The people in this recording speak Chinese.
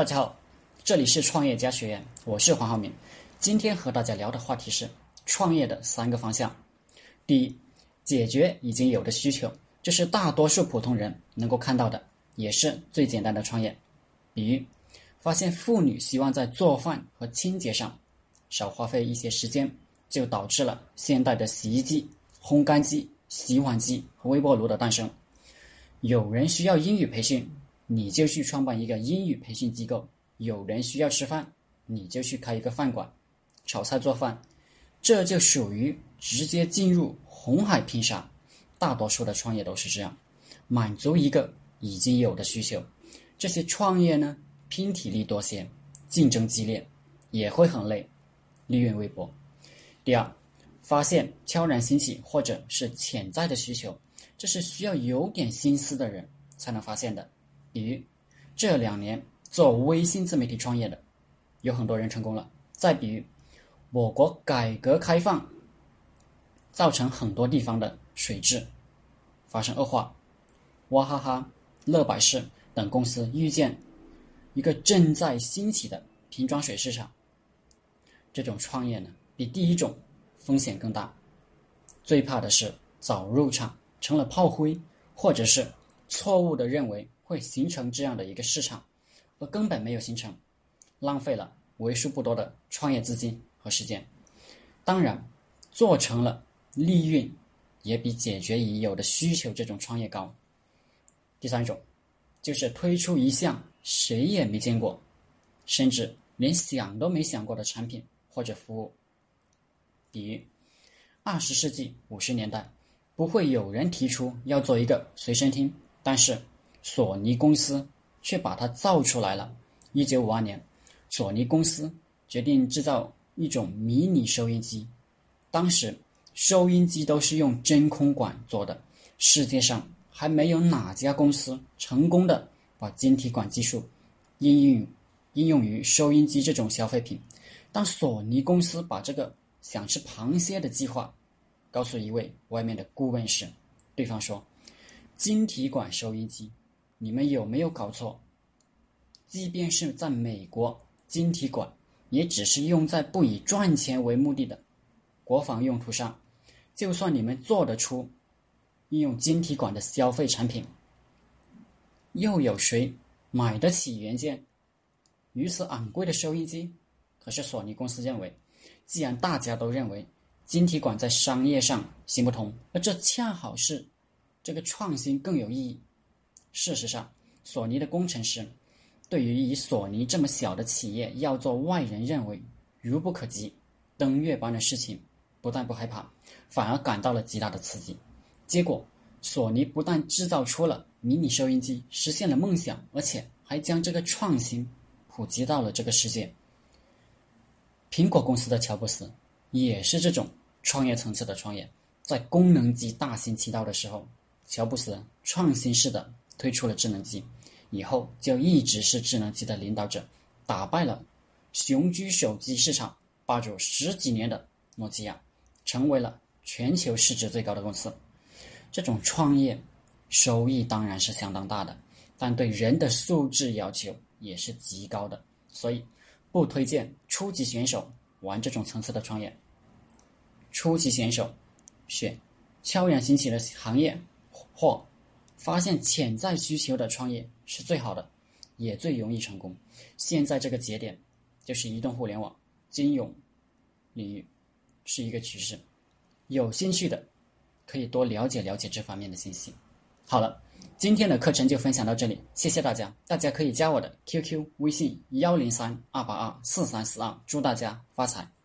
大家好，这里是创业家学院，我是黄浩明。今天和大家聊的话题是创业的三个方向。第一，解决已经有的需求，这是大多数普通人能够看到的，也是最简单的创业。比如，发现妇女希望在做饭和清洁上少花费一些时间，就导致了现代的洗衣机、烘干机、洗碗机和微波炉的诞生。有人需要英语培训，你就去创办一个英语培训机构；有人需要吃饭，你就去开一个饭馆，炒菜做饭，这就属于直接进入红海拼杀。大多数的创业都是这样，满足一个已经有的需求。这些创业呢，拼体力多些，竞争激烈，也会很累，利润微薄。第二，发现悄然兴起或者是潜在的需求。这是需要有点心思的人才能发现的。比如这两年做微信自媒体创业的，有很多人成功了。再比如，我国改革开放造成很多地方的水质发生恶化，娃哈哈、乐百氏等公司遇见一个正在兴起的瓶装水市场。这种创业呢，比第一种风险更大，最怕的是早入场。成了炮灰，或者是错误的认为会形成这样的一个市场，而根本没有形成，浪费了为数不多的创业资金和时间。当然，做成了，利润也比解决已有的需求这种创业高。第三种，就是推出一项谁也没见过，甚至连想都没想过的产品或者服务，比如二十世纪五十年代。不会有人提出要做一个随身听，但是索尼公司却把它造出来了。一九五二年，索尼公司决定制造一种迷你收音机。当时收音机都是用真空管做的，世界上还没有哪家公司成功的把晶体管技术应用应用于收音机这种消费品。当索尼公司把这个想吃螃蟹的计划。告诉一位外面的顾问时，对方说：“晶体管收音机，你们有没有搞错？即便是在美国，晶体管也只是用在不以赚钱为目的的国防用途上。就算你们做得出应用晶体管的消费产品，又有谁买得起原件如此昂贵的收音机？可是索尼公司认为，既然大家都认为。”晶体管在商业上行不通，而这恰好是这个创新更有意义。事实上，索尼的工程师对于以索尼这么小的企业要做外人认为如不可及、登月般的事情，不但不害怕，反而感到了极大的刺激。结果，索尼不但制造出了迷你收音机，实现了梦想，而且还将这个创新普及到了这个世界。苹果公司的乔布斯也是这种。创业层次的创业，在功能机大行其道的时候，乔布斯创新式的推出了智能机，以后就一直是智能机的领导者，打败了雄居手机市场霸主十几年的诺基亚，成为了全球市值最高的公司。这种创业收益当然是相当大的，但对人的素质要求也是极高的，所以不推荐初级选手玩这种层次的创业。初级选手选悄然兴起的行业或发现潜在需求的创业是最好的，也最容易成功。现在这个节点就是移动互联网、金融领域是一个趋势，有兴趣的可以多了解了解这方面的信息。好了，今天的课程就分享到这里，谢谢大家。大家可以加我的 QQ 微信幺零三二八二四三四二，祝大家发财。